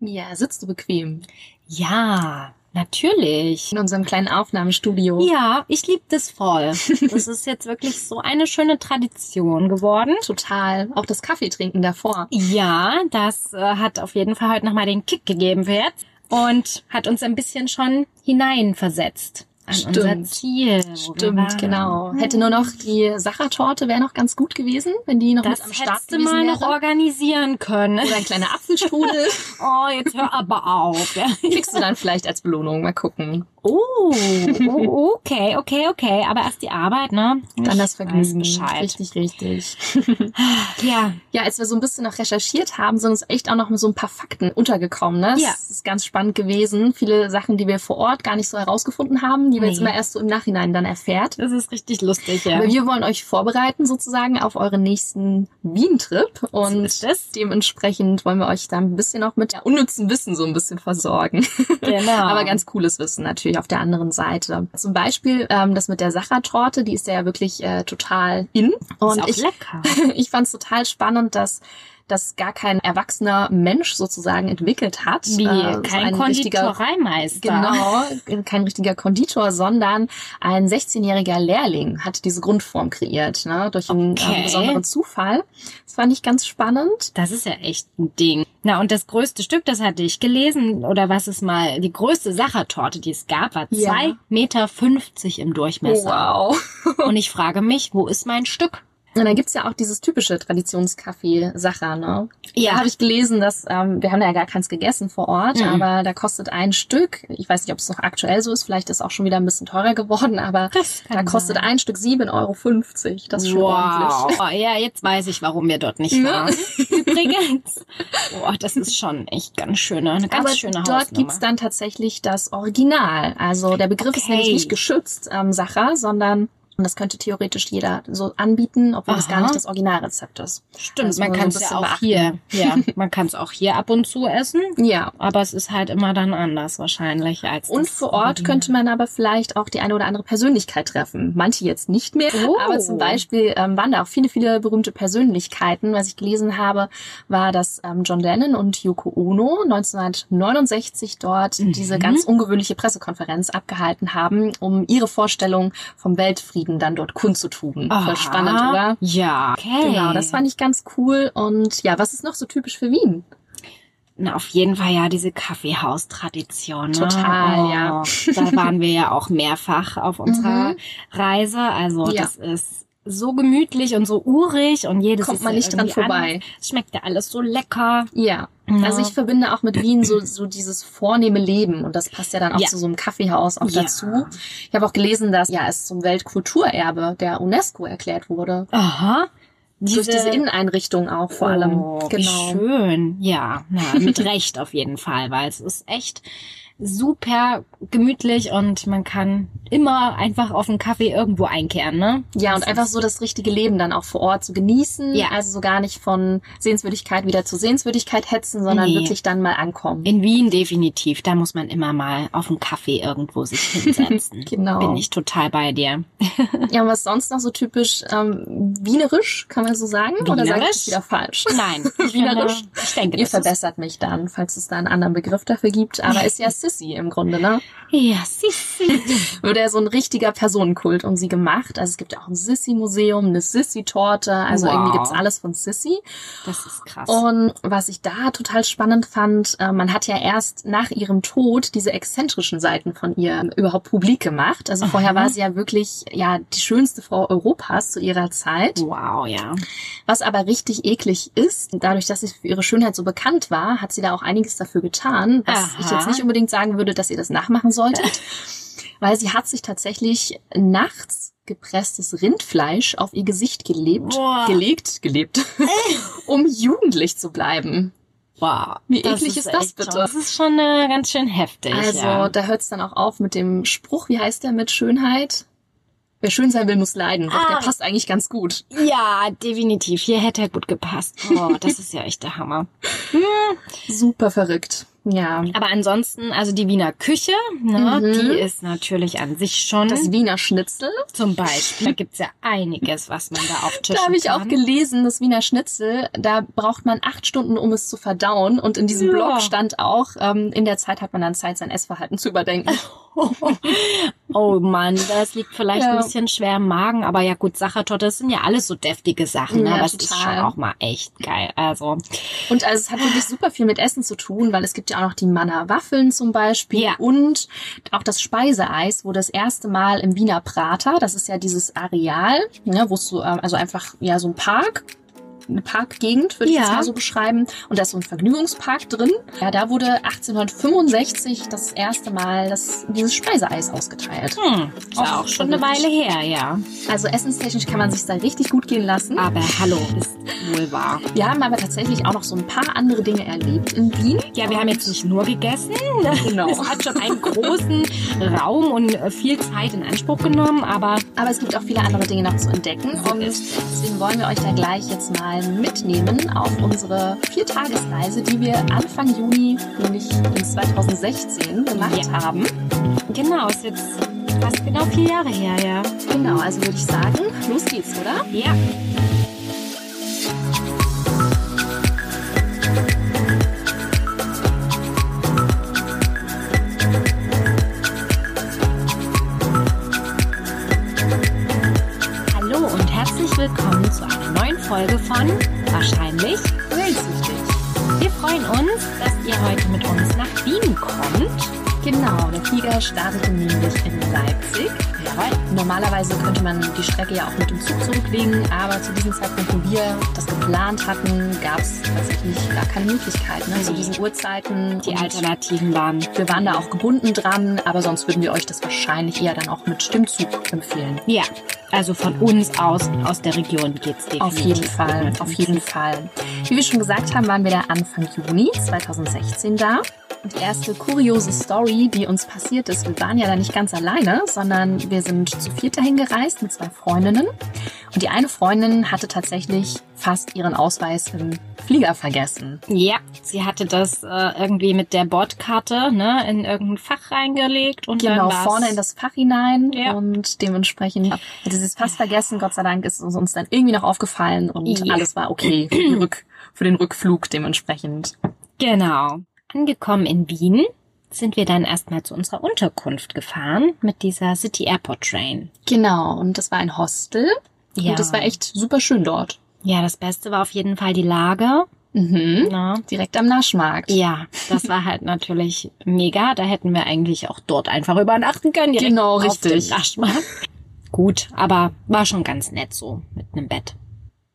Ja, sitzt du bequem Ja, natürlich. in unserem kleinen Aufnahmestudio. Ja, ich liebe das voll. Das ist jetzt wirklich so eine schöne Tradition geworden. Total. Auch das Kaffeetrinken davor. Ja, das äh, hat auf jeden Fall heute nochmal den Kick gegeben für jetzt und hat uns ein bisschen schon hineinversetzt an Stimmt. unser Ziel. Stimmt, genau. Hätte nur noch die Sachertorte wäre noch ganz gut gewesen, wenn die noch Das mit am Start hättest du gewesen mal noch wäre. organisieren können. Oder ein kleiner Apfelstrudel. Oh, jetzt hör aber auf. Ja. Kriegst du dann vielleicht als Belohnung. Mal gucken. Oh, oh, okay, okay, okay. Aber erst die Arbeit, ne? Dann das Vergnügen. Bescheid. Richtig, richtig. Ja, Ja, als wir so ein bisschen noch recherchiert haben, sind uns echt auch noch so ein paar Fakten untergekommen. Ne? Ja. Das ist ganz spannend gewesen. Viele Sachen, die wir vor Ort gar nicht so herausgefunden haben, die wir jetzt Nee. immer erst so im Nachhinein dann erfährt. das ist richtig lustig, ja. Aber wir wollen euch vorbereiten sozusagen auf euren nächsten Wien-Trip und es. dementsprechend wollen wir euch da ein bisschen auch mit unnützen Wissen so ein bisschen versorgen. Genau. Aber ganz cooles Wissen natürlich auf der anderen Seite. Zum Beispiel ähm, das mit der Sachertorte, die ist ja wirklich äh, total in. Und ist auch ich, lecker. ich fand es total spannend, dass das gar kein erwachsener Mensch sozusagen entwickelt hat. Wie, Äh, kein Konditoreimeister. Genau, kein richtiger Konditor, sondern ein 16-jähriger Lehrling hat diese Grundform kreiert, ne, durch einen Okay. ähm, besonderen Zufall. Das fand ich ganz spannend. Das ist ja echt ein Ding. Na, und das größte Stück, das hatte ich gelesen, oder was es mal, die größte Sachertorte, die es gab, war Ja. zwei Meter fünfzig im Durchmesser. wow. Und ich frage mich, wo ist mein Stück? Und dann gibt's ja auch dieses typische Traditionskaffee Sacher, ne? Ja. Da habe ich gelesen, dass ähm, wir haben ja gar keins gegessen vor Ort, Mhm. aber da kostet ein Stück, ich weiß nicht, ob es noch aktuell so ist, vielleicht ist es auch schon wieder ein bisschen teurer geworden, aber da kostet sein. ein Stück 7,50 Euro. Das ist schon ordentlich. Wow. Ja, jetzt weiß ich, warum wir dort nicht Ne? waren. Übrigens. Boah, das ist schon echt ganz schöne, eine ganz Aber schöne dort Hausnummer. gibt's dann tatsächlich das Original. Also der Begriff ist Okay. nämlich nicht geschützt, ähm, Sacher, sondern und das könnte theoretisch jeder so anbieten, obwohl das gar Aha. nicht das Originalrezept ist. Stimmt, Das man kann es ja auch beachten. hier, ja, man kann es auch hier ab und zu essen, Ja. aber es ist halt immer dann anders wahrscheinlich als Und vor Ort könnte man aber vielleicht auch die eine oder andere Persönlichkeit treffen. Manche jetzt nicht mehr, Oh. aber zum Beispiel ähm, waren da auch viele, viele berühmte Persönlichkeiten. Was ich gelesen habe, war, dass ähm, John Lennon und Yoko Ono 1969 dort Mhm. diese ganz ungewöhnliche Pressekonferenz abgehalten haben, um ihre Vorstellung vom Weltfrieden dann dort kundzutun. Voll Aha. spannend, oder? Ja, okay. Genau, das fand ich ganz cool. Und ja, was ist noch so typisch für Wien? Na, auf jeden Fall ja diese Kaffeehaustradition. Ne? Total, oh, ja. Da waren wir ja auch mehrfach auf unserer Mhm. Reise. Also Ja. das ist so gemütlich und so urig und jedes Kommt man nicht dran vorbei. Es schmeckt ja alles so lecker. Ja. Ja. Also ich verbinde auch mit Wien so, so dieses vornehme Leben und das passt ja dann auch Ja. zu so einem Kaffeehaus auch Ja. dazu. Ich habe auch gelesen, dass ja es zum Weltkulturerbe der UNESCO erklärt wurde. Aha. Durch diese Inneneinrichtung auch vor allem. Oh, Genau. Wie schön. Ja, na, mit Recht auf jeden Fall, weil es ist echt super gemütlich und man kann immer einfach auf einen Kaffee irgendwo einkehren, ne? Ja, und einfach so das richtige Leben dann auch vor Ort zu genießen. Ja. Also so gar nicht von Sehenswürdigkeit wieder zu Sehenswürdigkeit hetzen, sondern Nee. wirklich dann mal ankommen. In Wien definitiv. Da muss man immer mal auf einen Kaffee irgendwo sich hinsetzen. Genau. Bin ich total bei dir. Ja, und was sonst noch so typisch ähm, wienerisch, kann man so sagen? Oder sage ich Wienerisch? das wieder falsch? Nein, Wienerisch? ich denke, Ihr verbessert mich dann, falls es da einen anderen Begriff dafür gibt. Aber ist ja Sissy im Grunde, ne? Ja, Sissi. Wurde ja so ein richtiger Personenkult um sie gemacht. Also es gibt ja auch ein Sissy-Museum, eine Sissy-Torte. Also Wow. irgendwie gibt's alles von Sissy. Das ist krass. Und was ich da total spannend fand, äh, man hat ja erst nach ihrem Tod diese exzentrischen Seiten von ihr überhaupt publik gemacht. Also vorher Aha. war sie ja wirklich ja die schönste Frau Europas zu ihrer Zeit. wow, ja. Was aber richtig eklig ist, dadurch, dass sie für ihre Schönheit so bekannt war, hat sie da auch einiges dafür getan, was Aha. ich jetzt nicht unbedingt sagen würde, dass ihr das nachmachen solltet. weil sie hat sich tatsächlich nachts gepresstes Rindfleisch auf ihr Gesicht gelebt, Boah. gelegt, gelebt, um jugendlich zu bleiben. Wow. Wie eklig ist das echt bitte? Schon, das ist schon äh, ganz schön heftig. Also ja. da hört es dann auch auf mit dem Spruch, wie heißt der mit Schönheit? Wer schön sein will, muss leiden. Doch, der Ah. passt eigentlich ganz gut. Ja, definitiv. Hier hätte er gut gepasst. Oh, das ist ja echt der Hammer. Super verrückt. Ja. Aber ansonsten, also die Wiener Küche, ne, Mhm. die ist natürlich an sich schon Das Wiener Schnitzel. zum Beispiel. Da gibt's ja einiges, was man da auftischen Da habe ich kann. auch gelesen, das Wiener Schnitzel, da braucht man acht Stunden, um es zu verdauen. Und in diesem Ja. Blog stand auch, ähm, in der Zeit hat man dann Zeit, sein Essverhalten zu überdenken. Oh Mann, das liegt vielleicht Ja. ein bisschen schwer im Magen, aber ja gut, Sachertorte, das sind ja alles so deftige Sachen, ne? Ja, aber es ist total. schon auch mal echt geil. Also, Und also es hat wirklich super viel mit Essen zu tun, weil es gibt ja auch noch die Manna Waffeln zum Beispiel Ja. und auch das Speiseeis wurde das erste Mal im Wiener Prater, das ist ja dieses Areal, ne, wo es so, ähm, also einfach ja so ein Park, eine Parkgegend, würde ich Ja. jetzt mal so beschreiben. Und da ist so ein Vergnügungspark drin. Ja, da wurde 1865 das erste Mal das, dieses Speiseeis ausgeteilt. hm, ist Auch auch schon eine. Weile her, ja. Also essenstechnisch kann man sich da richtig gut gehen lassen. Aber hallo, ist wohl wahr. Wir haben aber tatsächlich auch noch so ein paar andere Dinge erlebt in Wien. Ja, wir haben jetzt nicht nur gegessen. Genau. Es hat schon einen großen Raum und äh, viel Zeit in Anspruch genommen, aber Aber es gibt auch viele andere Dinge noch zu entdecken. So und deswegen wollen wir euch da gleich jetzt mal mitnehmen auf unsere Viertagesreise, die wir Anfang Juni, nämlich in 2016, gemacht Ja. haben. genau, ist jetzt fast genau vier Jahre her, ja. Genau, also würde ich sagen, los geht's, oder? Ja. Folge von Wahrscheinlich Weltsüchtig. Wir freuen uns, dass ihr heute mit uns nach Wien kommt. Genau, der Flieger startete nämlich in Leipzig. Jawohl. Normalerweise könnte man die Strecke ja auch mit dem Zug zurücklegen, aber zu diesem Zeitpunkt, wo wir das geplant hatten, gab es tatsächlich gar keine Möglichkeit. Ne? Zu diesen Uhrzeiten. Die Alternativen waren Wir waren da auch gebunden dran, aber sonst würden wir euch das wahrscheinlich eher dann auch mit dem Zug empfehlen. Ja, also von uns aus, aus der Region geht's definitiv. Auf jeden Fall, auf jeden. Fall. Wie wir schon gesagt haben, waren wir da Anfang Juni 2016 da. Und die erste kuriose Story, die uns passiert ist, wir waren ja da nicht ganz alleine, sondern wir sind zu viert dahin gereist mit zwei Freundinnen. Und die eine Freundin hatte tatsächlich fast ihren Ausweis im Flieger vergessen. Ja, sie hatte das äh, irgendwie mit der Bordkarte ne, in irgendein Fach reingelegt und Genau, dann vorne in das Fach hinein Ja. und dementsprechend hatte sie es fast vergessen. Gott sei Dank ist es uns dann irgendwie noch aufgefallen und Ja. alles war okay für, Rück, für den Rückflug dementsprechend. Genau. Angekommen in Wien sind wir dann erstmal zu unserer Unterkunft gefahren mit dieser City Airport Train. Genau, und das war ein Hostel Ja. und das war echt super schön dort. Ja, das Beste war auf jeden Fall die Lage. Mhm. Ne? Direkt am Naschmarkt. Ja, das war halt natürlich mega. Da hätten wir eigentlich auch dort einfach übernachten können. Direkt Genau, auf richtig. dem Naschmarkt. Gut, aber war schon ganz nett so mit einem Bett.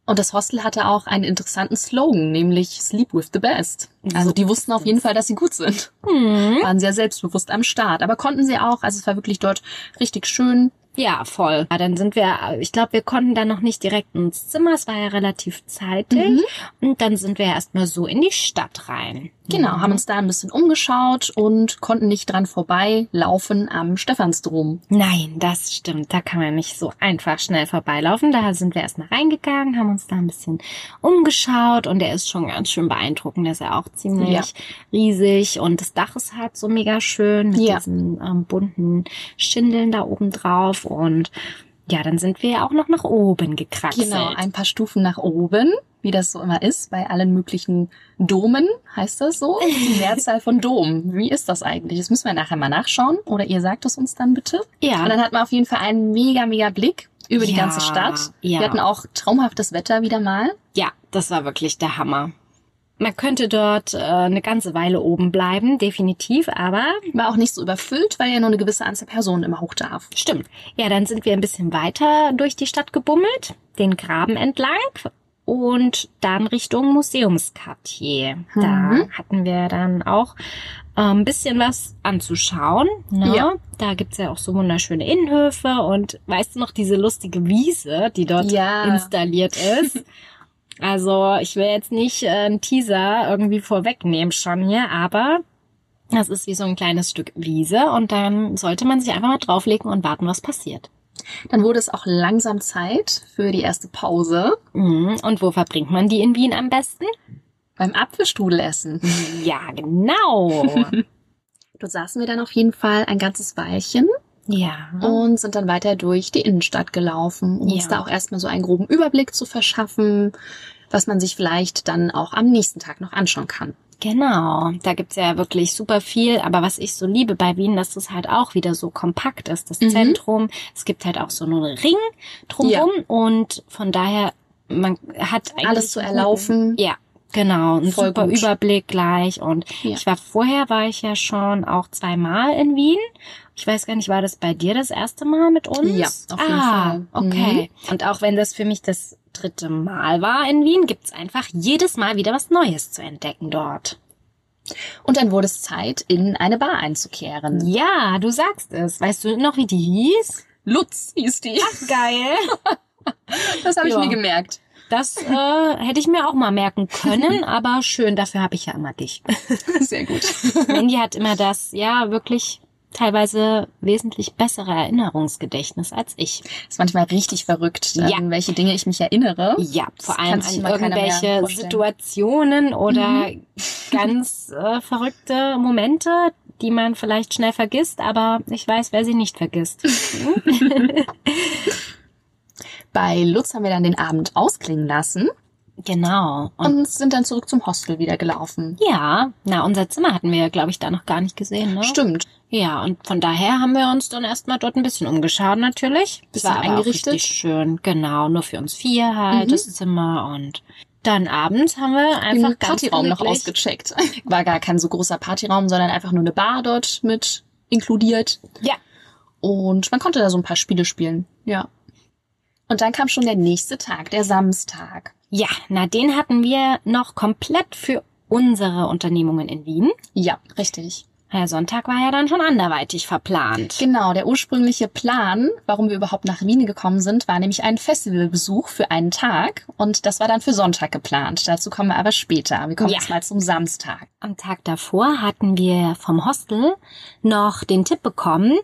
Und das Hostel hatte auch einen interessanten Slogan, nämlich Sleep with the Best. Also So die wussten auf jeden Fall, dass sie gut sind. Hm. Waren sehr selbstbewusst am Start. Aber konnten sie auch. Also es war wirklich dort richtig schön. Ja, voll. Ja, dann sind wir, ich glaube, wir konnten dann noch nicht direkt ins Zimmer, es war ja relativ zeitig. Und dann sind wir erstmal so in die Stadt rein. Genau, Mhm. haben uns da ein bisschen umgeschaut und konnten nicht dran vorbei laufen am Stephansdom. Nein, das stimmt. Da kann man nicht so einfach schnell vorbeilaufen. Da sind wir erstmal reingegangen, haben uns da ein bisschen umgeschaut und der ist schon ganz schön beeindruckend. Der ist ja auch ziemlich Ja. riesig und das Dach ist halt so mega schön mit Ja. diesen ähm, bunten Schindeln da oben drauf und ja, dann sind wir auch noch nach oben gekraxelt. Genau, ein paar Stufen nach oben, wie das so immer ist, bei allen möglichen Domen, heißt das so? Die Mehrzahl von Dom. Wie ist das eigentlich? Das müssen wir nachher mal nachschauen. Oder ihr sagt es uns dann bitte. ja. Und dann hat man auf jeden Fall einen mega, mega Blick über die Ja, ganze Stadt. ja. Wir hatten auch traumhaftes Wetter wieder mal. Ja, das war wirklich der Hammer. Man könnte dort äh, eine ganze Weile oben bleiben, definitiv, aber War auch nicht so überfüllt, weil ja nur eine gewisse Anzahl Personen immer hoch darf. stimmt. Ja, dann sind wir ein bisschen weiter durch die Stadt gebummelt, den Graben entlang und dann Richtung Museumskartier. Da Mhm. hatten wir dann auch äh, ein bisschen was anzuschauen. Ne? Ja. Da gibt's ja auch so wunderschöne Innenhöfe und weißt du noch diese lustige Wiese, die dort Ja. installiert ist? Also ich will jetzt nicht äh, einen Teaser irgendwie vorwegnehmen schon hier, aber das ist wie so ein kleines Stück Wiese und dann sollte man sich einfach mal drauflegen und warten, was passiert. Dann wurde es auch langsam Zeit für die erste Pause. Mhm. Und wo verbringt man die in Wien am besten? Beim Apfelstrudel essen. Ja, genau. Dort saßen wir dann auf jeden Fall ein ganzes Weilchen ja. und sind dann weiter durch die Innenstadt gelaufen, um uns Ja. da auch erstmal so einen groben Überblick zu verschaffen, was man sich vielleicht dann auch am nächsten Tag noch anschauen kann. Genau, da gibt's ja wirklich super viel. Aber was ich so liebe bei Wien, dass es halt auch wieder so kompakt ist. Das Mhm. Zentrum, es gibt halt auch so einen Ring drumherum und von daher, man hat eigentlich Alles zu erlaufen. Ja, genau, einen Voll super gut. Überblick gleich. Und Ja. ich war vorher, war ich ja schon auch zweimal in Wien. Ich weiß gar nicht, war das bei dir das erste Mal mit uns? Ja, auf jeden ah, Fall. Mhm. Okay. Und auch wenn das für mich das dritte Mal war in Wien, gibt's einfach jedes Mal wieder was Neues zu entdecken dort. Und dann wurde es Zeit, in eine Bar einzukehren. Ja, du sagst es. Weißt du noch, wie die hieß? Lutz hieß die. Geil. Das habe ich Ja. mir gemerkt. Das äh, hätte ich mir auch mal merken können, aber schön, dafür habe ich ja immer dich. Sehr gut. Mandy hat immer das, ja, wirklich teilweise wesentlich bessere Erinnerungsgedächtnis als ich. ist manchmal richtig verrückt, Ja. an welche Dinge ich mich erinnere. Ja, vor Das allem an irgendwelche. Situationen oder ganz äh, verrückte Momente, die man vielleicht schnell vergisst, aber ich weiß, wer sie nicht vergisst. Bei Lutz haben wir dann den Abend ausklingen lassen Genau. Und und sind dann zurück zum Hostel wieder gelaufen. Ja, na, unser Zimmer hatten wir, glaube ich, da noch gar nicht gesehen, ne? Stimmt. Ja, und von daher haben wir uns dann erstmal dort ein bisschen umgeschaut, natürlich. Bisschen War aber eingerichtet. Auch richtig schön, genau, nur für uns vier halt, Mhm. das Zimmer und dann abends haben wir einfach Den ganz Partyraum noch ausgecheckt. War gar kein so großer Partyraum, sondern einfach nur eine Bar dort mit inkludiert. Ja, Und man konnte da so ein paar Spiele spielen. Ja. Und dann kam schon der nächste Tag, der Samstag. ja, na, den hatten wir noch komplett für unsere Unternehmungen in Wien. Ja, richtig. Der Sonntag war ja dann schon anderweitig verplant. Genau, der ursprüngliche Plan, warum wir überhaupt nach Wien gekommen sind, war nämlich ein Festivalbesuch für einen Tag. Und das war dann für Sonntag geplant. Dazu kommen wir aber später. Wir kommen Ja. jetzt mal zum Samstag. Am Tag davor hatten wir vom Hostel noch den Tipp bekommen,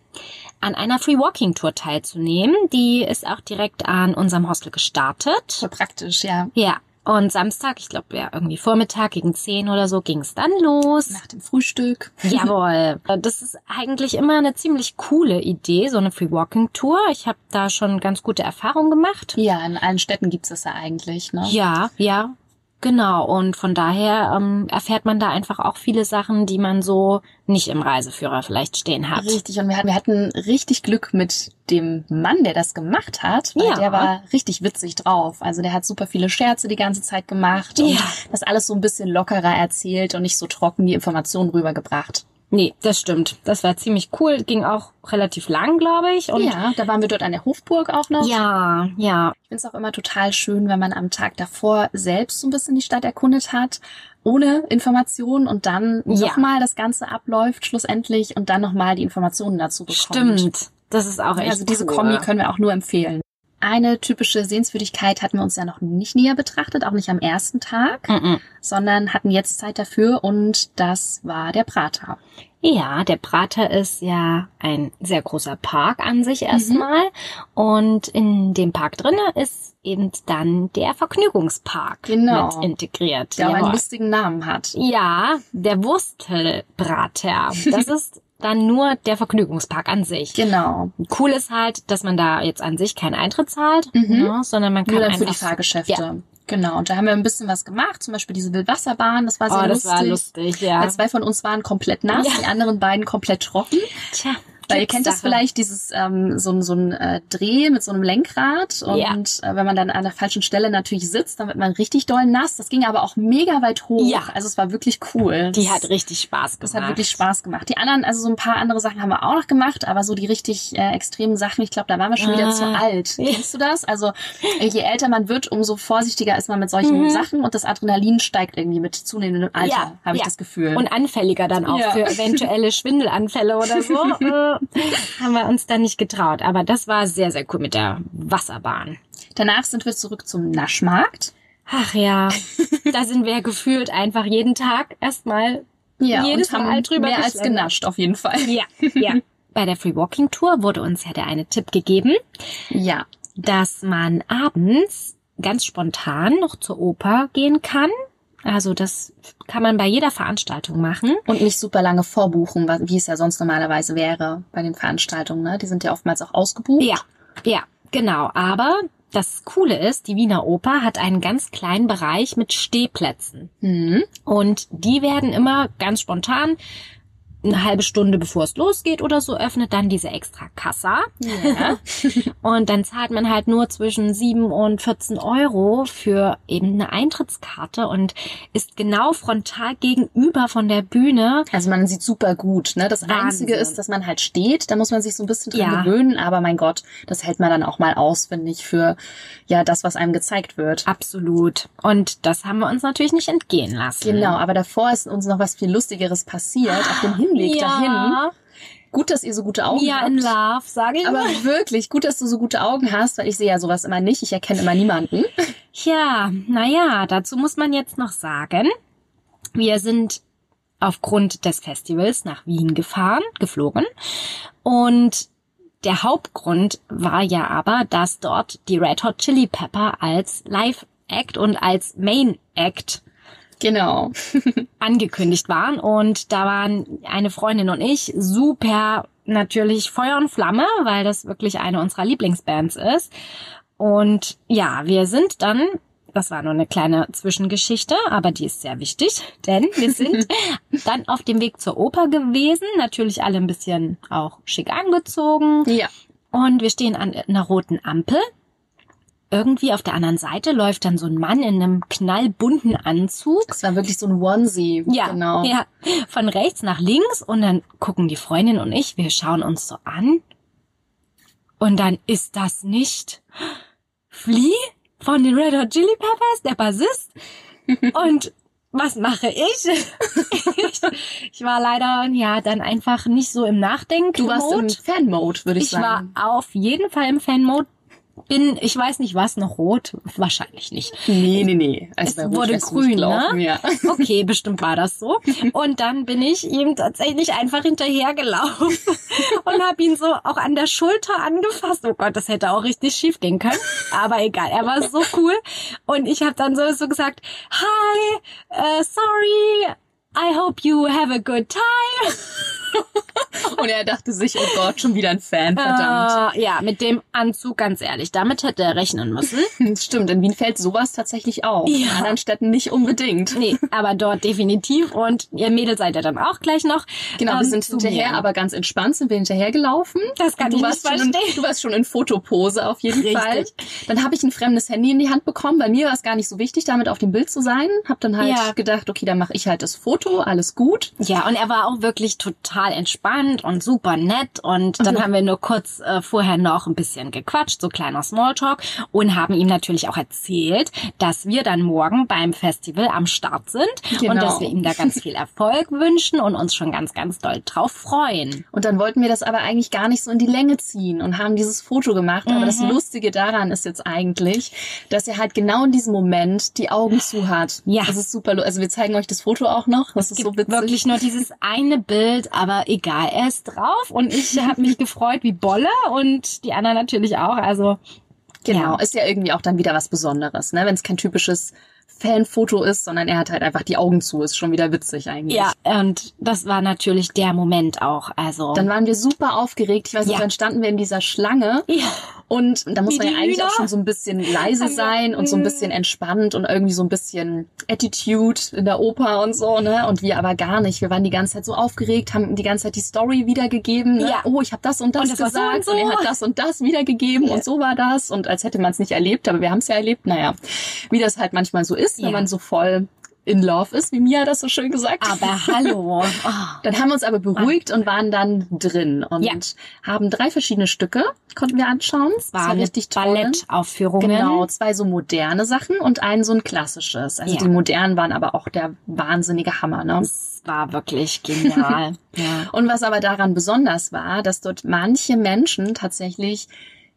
an einer Free Walking Tour teilzunehmen. Die ist auch direkt an unserem Hostel gestartet. Voll praktisch, ja. Ja. Und Samstag, ich glaube ja irgendwie Vormittag gegen 10 oder so, ging es dann los. Nach dem Frühstück. Jawohl. Das ist eigentlich immer eine ziemlich coole Idee, so eine Free Walking Tour. Ich habe da schon ganz gute Erfahrungen gemacht. Ja, in allen Städten gibt's das ja eigentlich, ne? Ja, ja, genau. Und von daher ähm, erfährt man da einfach auch viele Sachen, die man so nicht im Reiseführer vielleicht stehen hat. Richtig, und wir hatten, wir hatten richtig Glück mit dem Mann, der das gemacht hat, weil Ja. der war richtig witzig drauf. Also der hat super viele Scherze die ganze Zeit gemacht und Ja. das alles so ein bisschen lockerer erzählt und nicht so trocken die Informationen rübergebracht. Nee, das stimmt. Das war ziemlich cool. Ging auch relativ lang, glaube ich. Und ja, da waren wir dort an der Hofburg auch noch. ja, ja. Ich finde es auch immer total schön, wenn man am Tag davor selbst so ein bisschen die Stadt erkundet hat, ohne Informationen und dann Ja. nochmal das Ganze abläuft schlussendlich und dann nochmal die Informationen dazu bekommt. Stimmt. Das ist auch echt Also diese cool. Kombi können wir auch nur empfehlen. Eine typische Sehenswürdigkeit hatten wir uns ja noch nicht näher betrachtet, auch nicht am ersten Tag, Mhm. sondern hatten jetzt Zeit dafür und das war der Prater. Ja, der Prater ist ja ein sehr großer Park an sich Mhm. erstmal. Und in dem Park drinnen ist eben dann der Vergnügungspark Genau. mit integriert. Der auch einen Jawohl. lustigen Namen hat. Ja, der Wurstelbrater. Das ist dann nur der Vergnügungspark an sich. Genau. Cool ist halt, dass man da jetzt an sich keinen Eintritt zahlt, Mhm. ne, sondern man kann Nur dann einfach für die Fahrgeschäfte. Ja. Genau. Und da haben wir ein bisschen was gemacht, zum Beispiel diese Wildwasserbahn, das war sehr Oh, das lustig. war lustig, ja. Weil zwei von uns waren komplett nass, Ja. die anderen beiden komplett trocken. Tja, Weil ihr kennt das vielleicht, dieses ähm, so, ein- so ein äh, Dreh mit so einem Lenkrad. Und Ja. äh, wenn man dann an der falschen Stelle natürlich sitzt, dann wird man richtig doll nass. Das ging aber auch mega weit hoch. Ja. Also es war wirklich cool. Die hat richtig Spaß gemacht. das hat wirklich Spaß gemacht. Die anderen, also so ein paar andere Sachen haben wir auch noch gemacht, aber so die richtig äh, extremen Sachen, ich glaube, da waren wir schon wieder Ah. zu alt. Ja. Kennst du das? Also äh, je älter man wird, umso vorsichtiger ist man mit solchen Mhm. Sachen und das Adrenalin steigt irgendwie mit zunehmendem Alter, Ja, habe ich das Gefühl. und anfälliger dann auch für eventuelle Schwindelanfälle oder so. haben wir uns dann nicht getraut. Aber das war sehr, sehr cool mit der Wasserbahn. Danach sind wir zurück zum Naschmarkt. Ach ja, da sind wir gefühlt einfach jeden Tag erstmal. Ja, Jedes und haben Mal drüber mehr als genascht, auf jeden Fall. Ja, ja. Bei der Free Walking Tour wurde uns ja der eine Tipp gegeben, Ja, dass man abends ganz spontan noch zur Oper gehen kann. Also das kann man bei jeder Veranstaltung machen. Und nicht super lange vorbuchen, wie es ja sonst normalerweise wäre bei den Veranstaltungen. Ne? Die sind ja oftmals auch ausgebucht. Ja, ja, genau. Aber das Coole ist, die Wiener Oper hat einen ganz kleinen Bereich mit Stehplätzen. Hm. Und die werden immer ganz spontan eine halbe Stunde bevor es losgeht oder so öffnet dann diese extra Kassa. Ja. Und dann zahlt man halt nur zwischen 7 und 14 Euro für eben eine Eintrittskarte und ist genau frontal gegenüber von der Bühne. Also man sieht super gut. Ne? Das Wahnsinn. Einzige ist, dass man halt steht. Da muss man sich so ein bisschen dran Ja. gewöhnen. Aber mein Gott, das hält man dann auch mal aus, finde ich, für ja das, was einem gezeigt wird. Absolut. Und das haben wir uns natürlich nicht entgehen lassen. Genau, aber davor ist uns noch was viel Lustigeres passiert. Auf dem dahin. Ja, Gut, dass ihr so gute Augen Mia habt. in Love, sage ich Aber mal. wirklich, gut, dass du so gute Augen hast, weil ich sehe ja sowas immer nicht. Ich erkenne immer niemanden. Ja, naja, dazu muss man jetzt noch sagen, wir sind aufgrund des Festivals nach Wien gefahren, geflogen. Und der Hauptgrund war ja aber, dass dort die Red Hot Chili Pepper als Live-Act und als Main-Act Genau. angekündigt waren. Und da waren eine Freundin und ich super natürlich Feuer und Flamme, weil das wirklich eine unserer Lieblingsbands ist. Und ja, wir sind dann, das war nur eine kleine Zwischengeschichte, aber die ist sehr wichtig, denn wir sind dann auf dem Weg zur Oper gewesen, natürlich alle ein bisschen auch schick angezogen. Ja. Und wir stehen an einer roten Ampel. Irgendwie auf der anderen Seite läuft dann so ein Mann in einem knallbunten Anzug. Es war wirklich so ein Onesie. Ja, genau. ja, von rechts nach links und dann gucken die Freundin und ich, wir schauen uns so an und dann ist das nicht Flea von den Red Hot Chili Peppers, der Bassist und was mache ich? ich? Ich war leider ja dann einfach nicht so im Nachdenken. Du warst im Fan-Mode, würde ich, Ich war sagen. auf jeden Fall im Fan-Mode. Bin, ich weiß nicht was, noch rot? Wahrscheinlich nicht. Nee, nee, nee. Also Es wurde grün, ne? Ja. Okay, bestimmt war das so. Und dann bin ich ihm tatsächlich einfach hinterhergelaufen und habe ihn so auch an der Schulter angefasst. Oh Gott, das hätte auch richtig schief gehen können. Aber egal, er war so cool. Und ich habe dann so, so gesagt, Hi, uh, sorry, I hope you have a good time. Und er dachte sich, oh Gott, schon wieder ein Fan, verdammt. Äh, ja, mit dem Anzug, ganz ehrlich, damit hätte er rechnen müssen. Stimmt, in Wien fällt sowas tatsächlich auf. Ja. In anderen Städten nicht unbedingt. Nee, aber dort definitiv. Und ihr Mädel seid ja dann auch gleich noch. Genau, wir ähm, sind zu hinterher, mir. aber ganz entspannt sind wir hinterhergelaufen. Das kann du ich warst nicht in, verstehen. Du warst schon in Fotopose auf jeden Richtig. Fall. Dann habe ich ein fremdes Handy in die Hand bekommen. Bei mir war es gar nicht so wichtig, damit auf dem Bild zu sein. Hab dann halt Ja. gedacht, okay, dann mache ich halt das Foto, alles gut. Ja, und er war auch wirklich total entspannt und super nett. Und dann haben wir nur kurz äh, vorher noch ein bisschen gequatscht, so kleiner Smalltalk, und haben ihm natürlich auch erzählt, dass wir dann morgen beim Festival am Start sind Genau. und dass wir ihm da ganz viel Erfolg wünschen und uns schon ganz, ganz doll drauf freuen. Und dann wollten wir das aber eigentlich gar nicht so in die Länge ziehen und haben dieses Foto gemacht. Aber das Mhm. Lustige daran ist jetzt eigentlich, dass er halt genau in diesem Moment die Augen zu hat. Ja. Das ist super. Also wir zeigen euch das Foto auch noch. Das ist so witzig. wirklich nur dieses eine Bild, aber egal, er ist drauf und ich habe mich gefreut wie Bolle und die anderen natürlich auch. Also Genau, Ja. ist ja irgendwie auch dann wieder was Besonderes, ne? Wenn es kein typisches Fanfoto ist, sondern er hat halt einfach die Augen zu. Ist schon wieder witzig eigentlich. ja, und das war natürlich der Moment auch. Also Dann waren wir super aufgeregt. Ich weiß nicht, Ja. dann standen wir in dieser Schlange ja. Und da muss man ja eigentlich auch schon so ein bisschen leise sein und so ein Mhm. bisschen entspannt und irgendwie so ein bisschen Attitude in der Oper und so, ne? Und wir aber gar nicht. Wir waren die ganze Zeit so aufgeregt, haben die ganze Zeit die Story wiedergegeben. Ne? Ja. Oh, ich habe das und das Und das so gesagt und so. er hat das und das wiedergegeben Ja. und so war das und als hätte man es nicht erlebt, aber wir haben es ja erlebt. Naja, wie das halt manchmal so ist, Ja. wenn man so voll in Love ist, wie Mia das so schön gesagt hat. Aber hallo. Oh. Dann haben wir uns aber beruhigt und waren dann drin und Ja. haben drei verschiedene Stücke, konnten wir anschauen. Es waren richtig toll. Ballettaufführungen. Genau, zwei so moderne Sachen und ein so ein klassisches. Also Ja. die modernen waren aber auch der wahnsinnige Hammer. Ne? Es war wirklich genial. ja. Und was aber daran besonders war, dass dort manche Menschen tatsächlich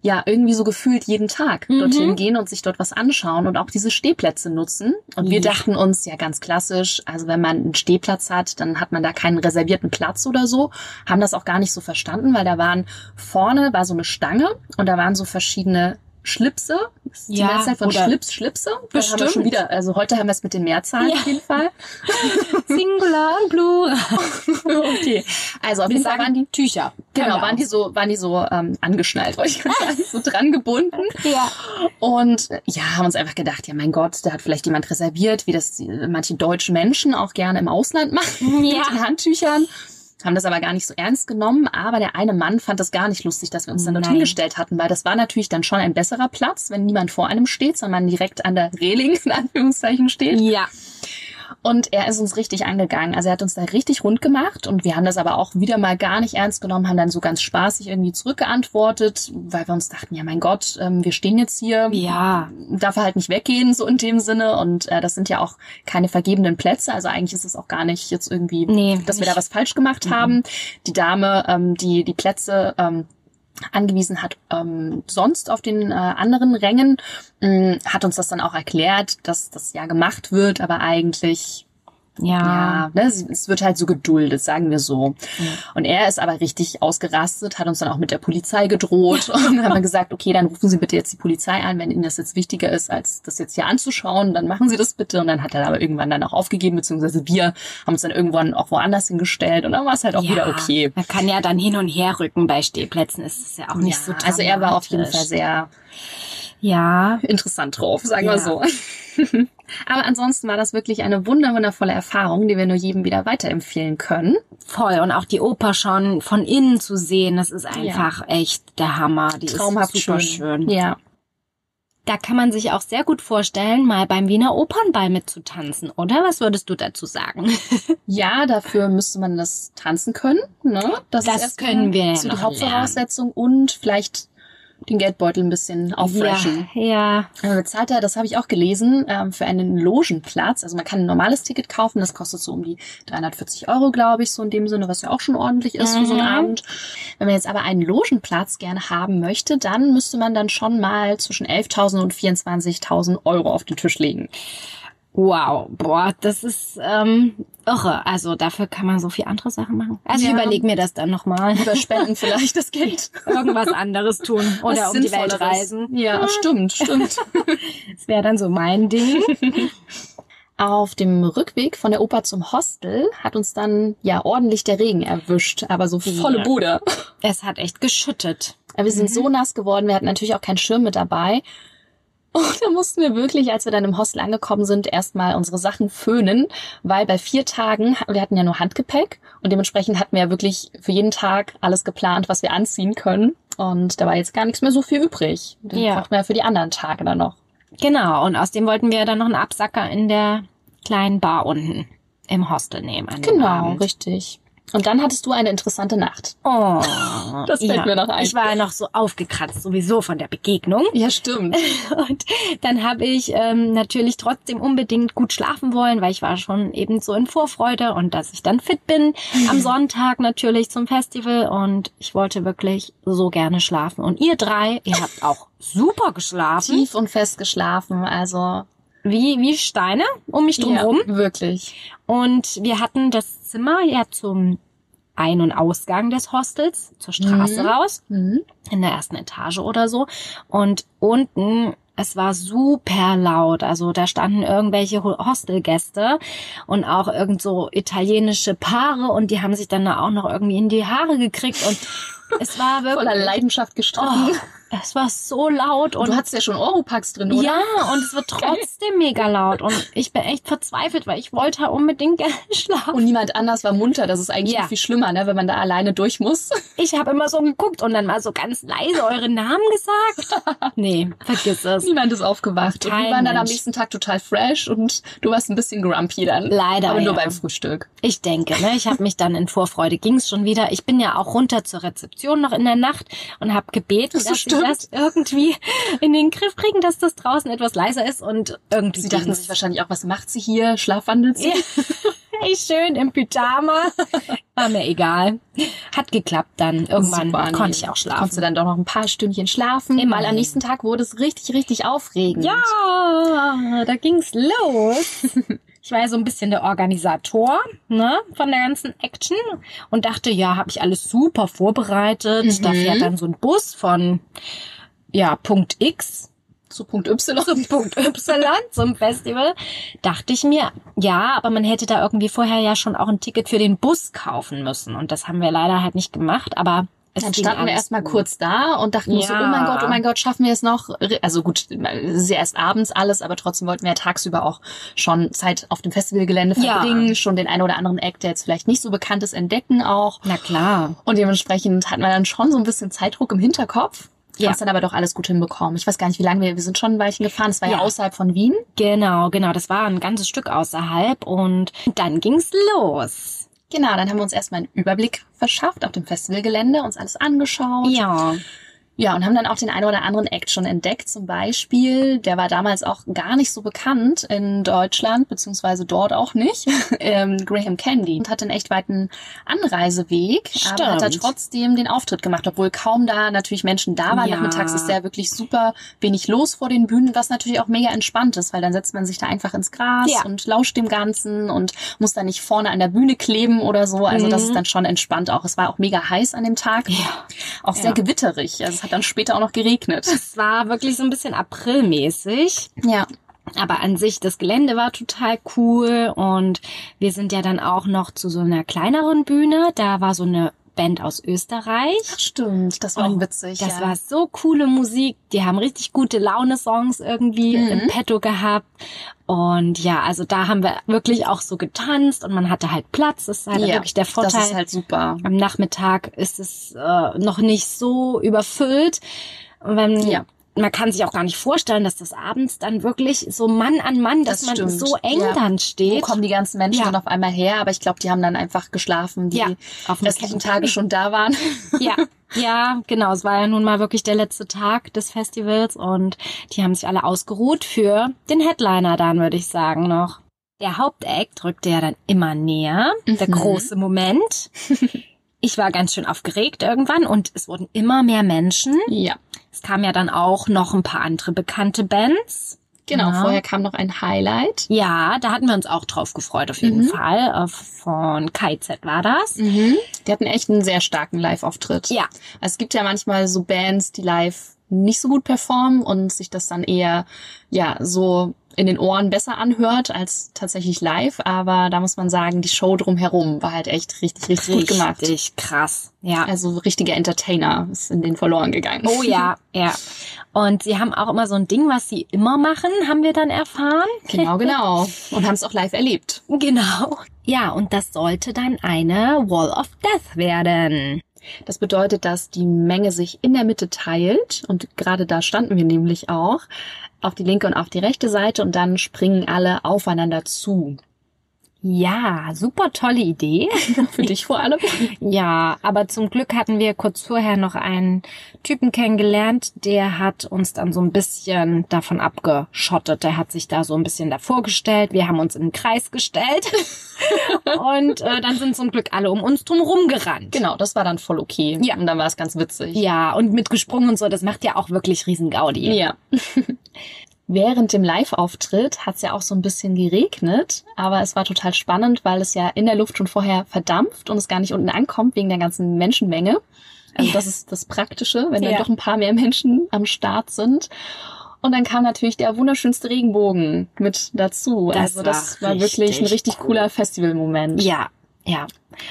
ja irgendwie so gefühlt jeden Tag Mhm. dorthin gehen und sich dort was anschauen und auch diese Stehplätze nutzen. Und wir Ja. dachten uns ja ganz klassisch, also wenn man einen Stehplatz hat, dann hat man da keinen reservierten Platz oder so. Haben das auch gar nicht so verstanden, weil da waren vorne war so eine Stange und da waren so verschiedene Schlipse. Das ist die Ja, Mehrzahl von Schlips, Schlipse. Da haben wir Bestimmt. schon wieder, also heute haben wir es mit den Mehrzahlen Ja. auf jeden Fall. Singular und Plural. okay. Also auf jeden Fall waren die, Tücher. genau, wir waren die so, waren die so ähm, angeschnallt, wollte ich sagen, so dran gebunden. Ja. Und äh, ja, haben uns einfach gedacht, ja mein Gott, da hat vielleicht jemand reserviert, wie das die- manche deutsche Menschen auch gerne im Ausland machen Ja. mit den Handtüchern. Haben das aber gar nicht so ernst genommen. Aber der eine Mann fand das gar nicht lustig, dass wir uns dann dorthin Nein. gestellt hatten, weil das war natürlich dann schon ein besserer Platz, wenn niemand vor einem steht, sondern man direkt an der Reling in Anführungszeichen steht. Ja. Und er ist uns richtig angegangen. Also er hat uns da richtig rund gemacht und wir haben das aber auch wieder mal gar nicht ernst genommen, haben dann so ganz spaßig irgendwie zurückgeantwortet, weil wir uns dachten, ja mein Gott, ähm, wir stehen jetzt hier, Ja. darf er halt nicht weggehen, so in dem Sinne. Und äh, das sind ja auch keine vergebenen Plätze. Also eigentlich ist es auch gar nicht jetzt irgendwie, Nee, dass wir nicht. da was falsch gemacht haben. Die Dame, ähm, die die Plätze ähm, angewiesen hat, ähm, sonst auf den äh, anderen Rängen, mh, hat uns das dann auch erklärt, dass das ja gemacht wird, aber eigentlich Ja. ja, ne, es- wird halt so geduldet, sagen wir so. Und er ist aber richtig ausgerastet, hat uns dann auch mit der Polizei gedroht und dann haben wir gesagt, okay, dann rufen Sie bitte jetzt die Polizei an, wenn Ihnen das jetzt wichtiger ist, als das jetzt hier anzuschauen, dann machen Sie das bitte. Und dann hat er aber irgendwann dann auch aufgegeben, beziehungsweise wir haben uns dann irgendwann auch woanders hingestellt und dann war es halt auch wieder okay. Man kann ja dann hin und her rücken bei Stehplätzen. Ist es ja auch nicht ja, so also er war auf jeden. Fall sehr Ja. interessant drauf, sagen wir Ja. so. Aber ansonsten war das wirklich eine wunder wundervolle Erfahrung, die wir nur jedem wieder weiterempfehlen können. Voll. Und auch die Oper schon von innen zu sehen, das ist einfach echt der Hammer. Die Traumhaft ist super schön. schön. Ja. Da kann man sich auch sehr gut vorstellen, mal beim Wiener Opernball mitzutanzen, oder? Was würdest du dazu sagen? Ja, dafür müsste man das tanzen können. Ne? Das erstmal können wir ja so die Hauptvoraussetzung und vielleicht den Geldbeutel ein bisschen auffreshen. Ja, ja. Man bezahlt ja, das habe ich auch gelesen, ähm, für einen Logenplatz. Also man kann ein normales Ticket kaufen, das kostet so um die 340 Euro, glaube ich, so in dem Sinne, was ja auch schon ordentlich ist für so einen Mhm. Abend. Wenn man jetzt aber einen Logenplatz gerne haben möchte, dann müsste man dann schon mal zwischen 11.000 und 24.000 Euro auf den Tisch legen. Wow, boah, das ist ähm, irre. Also dafür kann man so viel andere Sachen machen. Also ich Ja. überlege mir das dann nochmal. Lieber spenden vielleicht das Geld. Irgendwas anderes tun oder Was um die Welt reisen. Ja, stimmt, stimmt. Das wäre dann so mein Ding. Auf dem Rückweg von der Oper zum Hostel hat uns dann ja ordentlich der Regen erwischt, aber so volle Ja. Bude. Es hat echt geschüttet. Aber wir sind so nass geworden, wir hatten natürlich auch keinen Schirm mit dabei. Und da mussten wir wirklich, als wir dann im Hostel angekommen sind, erstmal unsere Sachen föhnen, weil bei vier Tagen, wir hatten ja nur Handgepäck und dementsprechend hatten wir ja wirklich für jeden Tag alles geplant, was wir anziehen können. Und da war jetzt gar nichts mehr so viel übrig. Den Ja. brauchten wir ja für die anderen Tage dann noch. Genau, und außerdem wollten wir dann noch einen Absacker in der kleinen Bar unten im Hostel nehmen. Dem Genau, Abend. richtig. Und dann hattest du eine interessante Nacht. Oh, Das fällt mir noch ein. Ich war ja noch so aufgekratzt sowieso von der Begegnung. Ja, stimmt. Und dann habe ich ähm, natürlich trotzdem unbedingt gut schlafen wollen, weil ich war schon eben so in Vorfreude und dass ich dann fit bin am Sonntag natürlich zum Festival und ich wollte wirklich so gerne schlafen. Und ihr drei, ihr habt auch super geschlafen, Tief und fest geschlafen, also wie wie Steine um mich drumherum. Ja, wirklich. Und wir hatten das Zimmer ja zum Ein- und Ausgang des Hostels zur Straße Mhm. raus Mhm. in der ersten Etage oder so. Und unten, es war super laut. Also da standen irgendwelche Ho- Hostelgäste und auch irgend so italienische Paare und die haben sich dann auch noch irgendwie in die Haare gekriegt und es war wirklich. Voller Leidenschaft gestritten. Oh, es war so laut und du hattest ja schon Oropax drin, oder? ja, und es wird trotzdem mega laut. Und ich bin echt verzweifelt, weil ich wollte unbedingt gerne schlafen. Und niemand anders war munter. Das ist eigentlich Ja. noch viel schlimmer, ne, wenn man da alleine durch muss. Ich habe immer so geguckt und dann mal so ganz leise eure Namen gesagt. Nee, vergiss es. Niemand ist aufgewacht. und Kein wir waren dann am nächsten Tag total fresh und du warst ein bisschen grumpy dann. Leider, Aber nur ja. beim Frühstück. Ich denke, ne, ich habe mich dann in Vorfreude ging's schon wieder. Ich bin ja auch runter zur Rezeption noch in der Nacht und habe gebeten, Das dass. das irgendwie in den Griff kriegen, dass das draußen etwas leiser ist und irgendwie Sie dachten sich wahrscheinlich auch, was macht sie hier? Schlafwandelt sie? Hey, schön im Pyjama. War mir egal. Hat geklappt dann. Irgendwann Super, nee. konnte ich auch schlafen. Konntest du dann doch noch ein paar Stündchen schlafen, Immerhin. weil am nächsten Tag wurde es richtig, richtig aufregend. Ja, da ging's los. Ich war ja so ein bisschen der Organisator ne, von der ganzen Action und dachte, ja, habe ich alles super vorbereitet. Mhm. Da fährt dann so ein Bus von ja, Punkt X zu Punkt Y. Zu Punkt Y zum Festival, dachte ich mir, ja, aber man hätte da irgendwie vorher ja schon auch ein Ticket für den Bus kaufen müssen. Und das haben wir leider halt nicht gemacht, aber es dann standen wir erstmal kurz da und dachten ja. so, oh mein Gott, oh mein Gott, schaffen wir es noch? Also gut, es ist ja erst abends alles, aber trotzdem wollten wir ja tagsüber auch schon Zeit auf dem Festivalgelände verbringen, ja. schon den einen oder anderen Act, der jetzt vielleicht nicht so bekannt ist, entdecken auch. Na klar. Und dementsprechend hatten wir dann schon so ein bisschen Zeitdruck im Hinterkopf. Ja. Hast dann aber doch alles gut hinbekommen. Ich weiß gar nicht, wie lange wir, wir sind schon ein Weilchen gefahren. Es war ja. ja außerhalb von Wien. Genau, genau. Das war ein ganzes Stück außerhalb und dann ging's los. Genau, dann haben wir uns erstmal einen Überblick verschafft auf dem Festivalgelände, uns alles angeschaut. Ja. Ja, und haben dann auch den einen oder anderen Act schon entdeckt. Zum Beispiel, der war damals auch gar nicht so bekannt in Deutschland, beziehungsweise dort auch nicht, ähm, Graham Candy. Und hatte einen echt weiten Anreiseweg, Stimmt. aber hat er trotzdem den Auftritt gemacht, obwohl kaum da natürlich Menschen da waren. Ja. Nachmittags ist ja wirklich super wenig los vor den Bühnen, was natürlich auch mega entspannt ist, weil dann setzt man sich da einfach ins Gras ja. und lauscht dem Ganzen und muss da nicht vorne an der Bühne kleben oder so. Also mhm. das ist dann schon entspannt auch. Es war auch mega heiß an dem Tag. Ja. Auch sehr gewitterig. Also es hat dann später auch noch geregnet. Es war wirklich so ein bisschen aprilmäßig. Ja. Aber an sich, das Gelände war total cool und wir sind ja dann auch noch zu so einer kleineren Bühne. Da war so eine Band aus Österreich. Ach, stimmt, das war witzig. Das ja. war so coole Musik. Die haben richtig gute Laune-Songs irgendwie mhm. im Petto gehabt. Und ja, also da haben wir wirklich auch so getanzt und man hatte halt Platz. Das ist halt ja, wirklich der Vorteil. Das ist halt super. Am Nachmittag ist es äh, noch nicht so überfüllt. wenn ja man kann sich auch gar nicht vorstellen, dass das abends dann wirklich so Mann an Mann, dass das man so eng ja. dann steht. Wo kommen die ganzen Menschen ja. dann auf einmal her? Aber ich glaube, die haben dann einfach geschlafen, die ja, auf restlichen Tage schon da waren. Ja, ja, genau. Es war ja nun mal wirklich der letzte Tag des Festivals und die haben sich alle ausgeruht für den Headliner dann, würde ich sagen, noch. Der Hauptact rückte ja dann immer näher. Mhm. Der große Moment. Ich war ganz schön aufgeregt irgendwann und es wurden immer mehr Menschen. Ja. Es kamen ja dann auch noch ein paar andere bekannte Bands. Genau, ja. vorher kam noch ein Highlight. Ja, da hatten wir uns auch drauf gefreut, auf jeden mhm. Fall. Äh, von KZ war das. Mhm. Die hatten echt einen sehr starken Live-Auftritt. Ja. Also es gibt ja manchmal so Bands, die live nicht so gut performen und sich das dann eher, ja, so in den Ohren besser anhört als tatsächlich live, aber da muss man sagen, die Show drumherum war halt echt richtig, richtig, richtig gut gemacht. Richtig krass. Ja. Also richtige Entertainer ist in den verloren gegangen. Oh ja, ja. Und sie haben auch immer so ein Ding, was sie immer machen, haben wir dann erfahren. Genau, genau. Und haben es auch live erlebt. Genau. Ja, und das sollte dann eine Wall of Death werden. Das bedeutet, dass die Menge sich in der Mitte teilt und gerade da standen wir nämlich auch auf die linke und auf die rechte Seite und dann springen alle aufeinander zu. Ja, super tolle Idee. Für dich vor allem. Ja, aber zum Glück hatten wir kurz vorher noch einen Typen kennengelernt, der hat uns dann so ein bisschen davon abgeschottet. Der hat sich da so ein bisschen davor gestellt. Wir haben uns in den Kreis gestellt. und äh, dann sind zum Glück alle um uns drum rumgerannt. Genau, das war dann voll okay. Ja. Und dann war es ganz witzig. Ja, und mitgesprungen und so, das macht ja auch wirklich riesen Gaudi. Ja. Während dem Live-Auftritt hat es ja auch so ein bisschen geregnet, aber es war total spannend, weil es ja in der Luft schon vorher verdampft und es gar nicht unten ankommt wegen der ganzen Menschenmenge. Also das ist das Praktische, wenn dann ja. doch ein paar mehr Menschen am Start sind. Und dann kam natürlich der wunderschönste Regenbogen mit dazu. Das also das war, war wirklich ein richtig cool. cooler Festivalmoment. Ja, ja.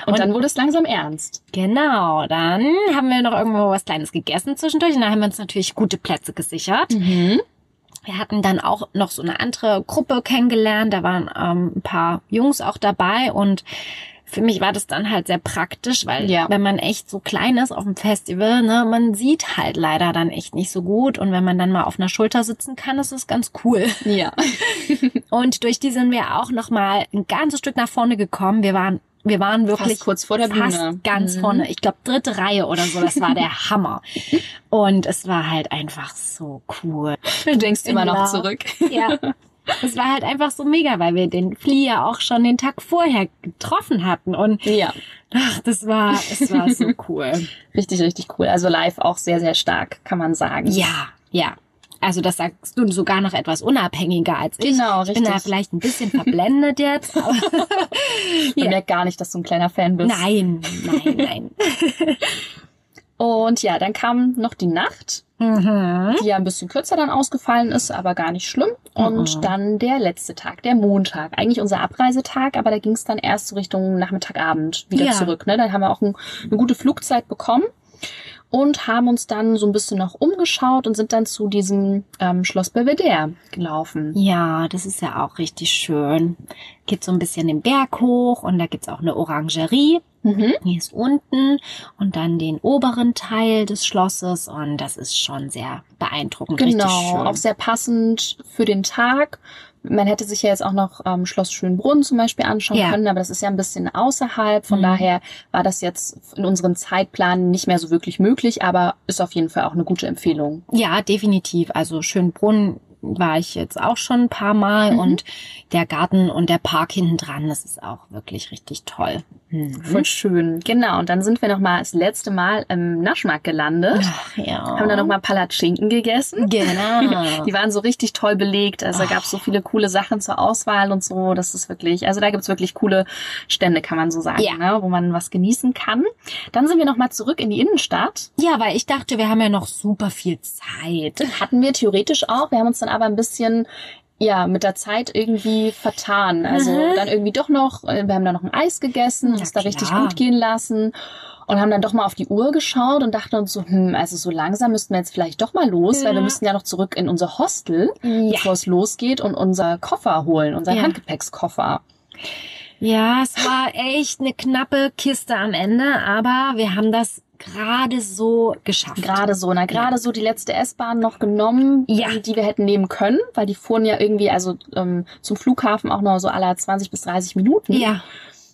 Und, und, dann wurde es langsam ernst. Genau, dann haben wir noch irgendwo was Kleines gegessen zwischendurch und da haben wir uns natürlich gute Plätze gesichert. Mhm. Wir hatten dann auch noch so eine andere Gruppe kennengelernt. Da waren ähm, ein paar Jungs auch dabei und für mich war das dann halt sehr praktisch, weil ja. wenn man echt so klein ist auf dem Festival, ne, man sieht halt leider dann echt nicht so gut und wenn man dann mal auf einer Schulter sitzen kann, ist es ganz cool. Ja. und durch die sind wir auch noch mal ein ganzes Stück nach vorne gekommen. Wir waren wir waren wirklich fast kurz vor der fast Bühne. ganz mhm. vorne. Ich glaube dritte Reihe oder so. Das war der Hammer. Und es war halt einfach so cool. Du denkst immer noch zurück. Ja. Es war halt einfach so mega, weil wir den Flieger auch schon den Tag vorher getroffen hatten und ja. Ach, das war, es war so cool. richtig, richtig cool. Also live auch sehr, sehr stark, kann man sagen. Ja, ja. Also das sagst du sogar noch etwas unabhängiger als ich. Genau, richtig. Ich bin da vielleicht ein bisschen verblendet jetzt. Aber Man merkt gar nicht, dass du ein kleiner Fan bist. Nein, nein, nein. Und ja, dann kam noch die Nacht, Mhm. die ja ein bisschen kürzer dann ausgefallen ist, aber gar nicht schlimm. Und Mhm. dann der letzte Tag, der Montag. Eigentlich unser Abreisetag, aber da ging es dann erst so Richtung Nachmittagabend wieder Ja. zurück. Ne? Dann haben wir auch ein, eine gute Flugzeit bekommen und haben uns dann so ein bisschen noch umgeschaut und sind dann zu diesem ähm, Schloss Belvedere gelaufen. Ja, das ist ja auch richtig schön. Geht so ein bisschen den Berg hoch und da gibt's auch eine Orangerie. Mhm. Die ist unten und dann den oberen Teil des Schlosses und das ist schon sehr beeindruckend, richtig Genau, schön. auch sehr passend für den Tag. Man hätte sich ja jetzt auch noch ähm, Schloss Schönbrunn zum Beispiel anschauen Ja. können, aber das ist ja ein bisschen außerhalb. Von Mhm. daher war das jetzt in unserem Zeitplan nicht mehr so wirklich möglich, aber ist auf jeden Fall auch eine gute Empfehlung. Ja, definitiv. Also Schönbrunn war ich jetzt auch schon ein paar Mal Mhm. und der Garten und der Park hinten dran, das ist auch wirklich richtig toll. Mhm. Voll schön. Genau, und dann sind wir noch mal das letzte Mal im Naschmarkt gelandet. Ach, ja. Haben dann noch mal Palatschinken gegessen. Genau. Die waren so richtig toll belegt. Also da gab es so viele coole Sachen zur Auswahl und so. Das ist wirklich, also da gibt's wirklich coole Stände, kann man so sagen, Ja. ne, wo man was genießen kann. Dann sind wir noch mal zurück in die Innenstadt. ja, weil ich dachte, wir haben ja noch super viel Zeit. Hatten wir theoretisch auch. Wir haben uns dann aber ein bisschen ja, mit der Zeit irgendwie vertan. Also Mhm. dann irgendwie doch noch, äh, wir haben da noch ein Eis gegessen, uns da richtig gut gehen lassen und haben dann doch mal auf die Uhr geschaut und dachten uns so, hm, also so langsam müssten wir jetzt vielleicht doch mal los, weil wir Ja. müssten ja noch zurück in unser Hostel, Ja. bevor es losgeht und unser Koffer holen, unser Ja. Handgepäckskoffer. Ja, es war echt eine knappe Kiste am Ende, aber wir haben das gerade so geschafft. Gerade so, na gerade so die letzte S-Bahn noch genommen, Ja. die, die wir hätten nehmen können, weil die fuhren ja irgendwie also ähm, zum Flughafen auch noch so aller 20 bis 30 Minuten. Ja,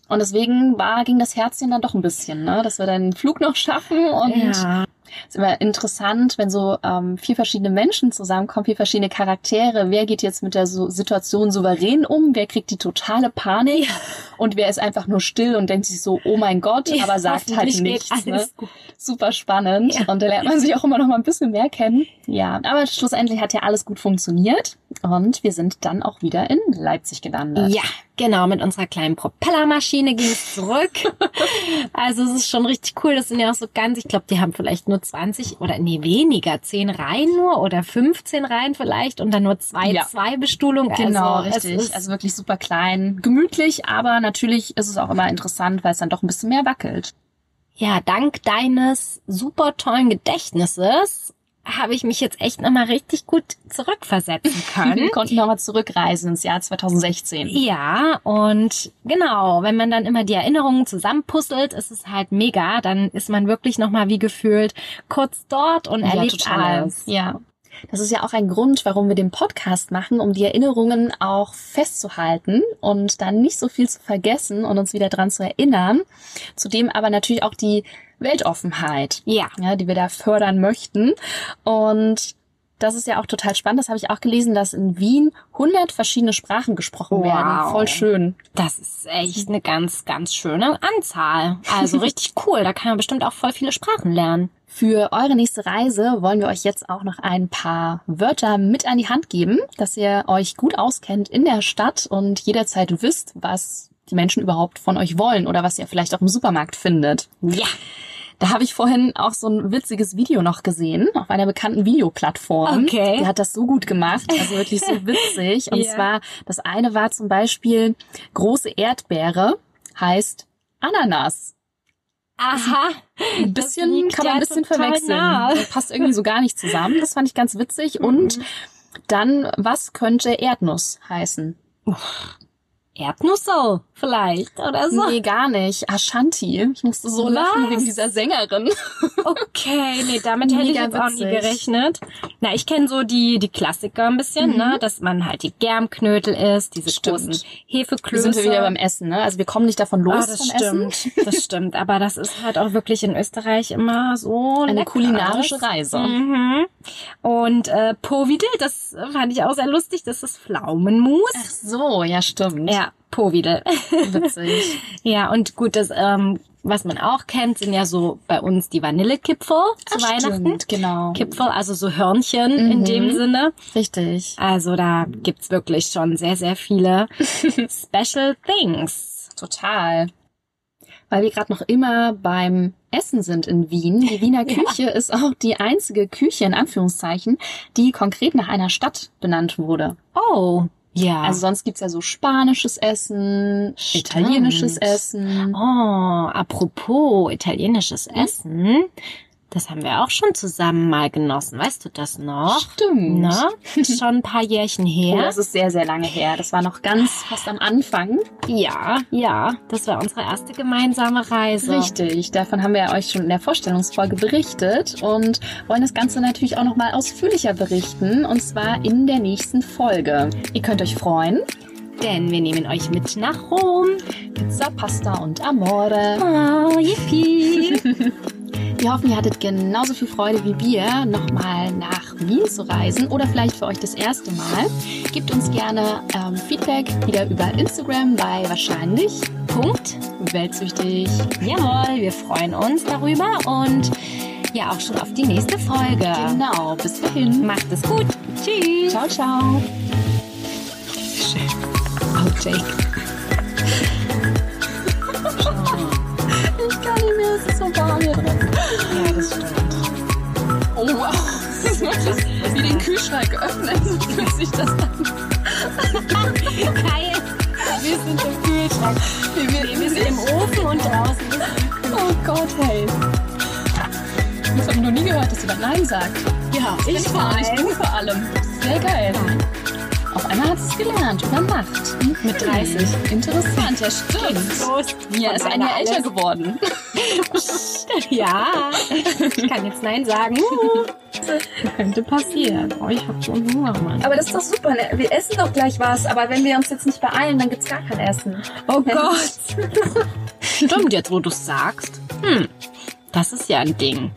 Und deswegen war, ging das Herzchen dann doch ein bisschen, ne? dass wir dann den Flug noch schaffen. Und ja. Es ist immer interessant, wenn so ähm, vier verschiedene Menschen zusammenkommen, vier verschiedene Charaktere. Wer geht jetzt mit der so Situation souverän um? Wer kriegt die totale Panik? Und wer ist einfach nur still und denkt sich so, oh mein Gott, Ja, aber sagt halt nichts. Ne? Super spannend. Ja. Und da lernt man sich auch immer noch mal ein bisschen mehr kennen. Ja, aber schlussendlich hat ja alles gut funktioniert. Und wir sind dann auch wieder in Leipzig gelandet. Ja, genau, mit unserer kleinen Propellermaschine ging es zurück. also es ist schon richtig cool. Das sind ja auch so ganz, ich glaube, die haben vielleicht nur 20 oder nee, weniger, 10 Reihen nur oder 15 Reihen vielleicht und dann nur zwei, Ja. zwei Bestuhlung. Genau, also, richtig. Also wirklich super klein, gemütlich, aber natürlich ist es auch immer interessant, weil es dann doch ein bisschen mehr wackelt. ja, dank deines super tollen Gedächtnisses habe ich mich jetzt echt nochmal richtig gut zurückversetzen können. konnten nochmal zurückreisen ins Jahr 2016. Ja, und genau, wenn man dann immer die Erinnerungen zusammenpuzzelt, ist es halt mega. Dann ist man wirklich nochmal wie gefühlt kurz dort und erlebt alles. Ja. Das ist ja auch ein Grund, warum wir den Podcast machen, um die Erinnerungen auch festzuhalten und dann nicht so viel zu vergessen und uns wieder dran zu erinnern. Zudem aber natürlich auch die Weltoffenheit, Ja. ja, die wir da fördern möchten. Und das ist ja auch total spannend. Das habe ich auch gelesen, dass in Wien 100 verschiedene Sprachen gesprochen Wow. werden. Voll schön. Das ist echt eine ganz, ganz schöne Anzahl. Also richtig cool. Da kann man bestimmt auch voll viele Sprachen lernen. Für eure nächste Reise wollen wir euch jetzt auch noch ein paar Wörter mit an die Hand geben, dass ihr euch gut auskennt in der Stadt und jederzeit wisst, was die Menschen überhaupt von euch wollen oder was ihr vielleicht auch im Supermarkt findet. Ja. Da habe ich vorhin auch so ein witziges Video noch gesehen auf einer bekannten Videoplattform. Okay. Die hat das so gut gemacht, also wirklich so witzig. Und Ja. zwar, das eine war zum Beispiel große Erdbeere heißt Ananas. Aha. Ein Das bisschen kann man ein bisschen verwechseln. nah. Das passt irgendwie so gar nicht zusammen. Das fand ich ganz witzig. Und dann, was könnte Erdnuss heißen? Erdnussel vielleicht oder so. Nee, gar nicht. Ashanti. Ich musste so Was? lachen wegen dieser Sängerin. Okay, nee, damit hätte ich Mega jetzt auch nie gerechnet. Na, ich kenne so die die Klassiker ein bisschen, ne, dass man halt die Germknödel isst, diese Mhm. Stimmt. großen Wir Hefeklöße. sind wir wieder beim Essen, ne? Also wir kommen nicht davon los Ah, das stimmt, Essen. das stimmt. Aber das ist halt auch wirklich in Österreich immer so Eine lecker. kulinarische Reise. Mhm. Und äh, Povidel, das fand ich auch sehr lustig. Das ist Pflaumenmus. Ach so, ja, stimmt. Ja, Povidel. Witzig. ja, und gut, das, ähm, was man auch kennt, sind ja so bei uns die Vanillekipfel zu Ach, Weihnachten. Stimmt, genau. Kipfel, also so Hörnchen in Mhm. dem Sinne. Richtig. Also da gibt's wirklich schon sehr, sehr viele Special Things. Total. weil wir gerade noch immer beim Essen sind in Wien. Die Wiener Küche ja. ist auch die einzige Küche in Anführungszeichen, die konkret nach einer Stadt benannt wurde. Oh, ja. Also sonst gibt's ja so spanisches Essen, Stimmt. italienisches Essen. Oh, apropos italienisches Essen. Das haben wir auch schon zusammen mal genossen. Weißt du das noch? Stimmt. Ne? Schon ein paar Jährchen her. Oh, das ist sehr, sehr lange her. Das war noch ganz fast am Anfang. Ja, ja. Das war unsere erste gemeinsame Reise. Richtig. Davon haben wir euch schon in der Vorstellungsfolge berichtet und wollen das Ganze natürlich auch noch mal ausführlicher berichten. Und zwar in der nächsten Folge. Ihr könnt euch freuen. Denn wir nehmen euch mit nach Rom. Pizza, Pasta und Amore. Oh, yippie. Wir hoffen, ihr hattet genauso viel Freude wie wir, nochmal nach Wien zu reisen oder vielleicht für euch das erste Mal. Gebt uns gerne ähm, Feedback wieder über Instagram bei wahrscheinlich Punkt weltsüchtig. Jawohl, wir freuen uns darüber und ja auch schon auf die nächste Folge. Genau, bis dahin. Macht es gut. Tschüss. Ciao, ciao. Oh, Jake. ich kann nicht mehr, es ist so warm hier drin. Ja, das stimmt. Oh wow. Wie den Kühlschrank öffnen, so fühlt sich das an. Geil. Wir sind im Kühlschrank. Wir, wir, wir sind im Ofen und draußen. Oh Gott, hey. Ich habe noch nie gehört, dass jemand Nein sagt. Ja, ich, ich vor allem. Ich du vor allem. Sehr geil. Auf einmal hat es gelernt, über Nacht. Hm, mit 30. Interessant, ja stimmt. Mia ist ein Jahr älter geworden. ja, ich kann jetzt Nein sagen. Könnte passieren. Oh, ich hab schon Hunger, Mann. Aber das ist doch super. Ne? Wir essen doch gleich was, aber wenn wir uns jetzt nicht beeilen, dann gibt's gar kein Essen. Oh Gott. Stimmt, jetzt wo du sagst. Hm, das ist ja ein Ding.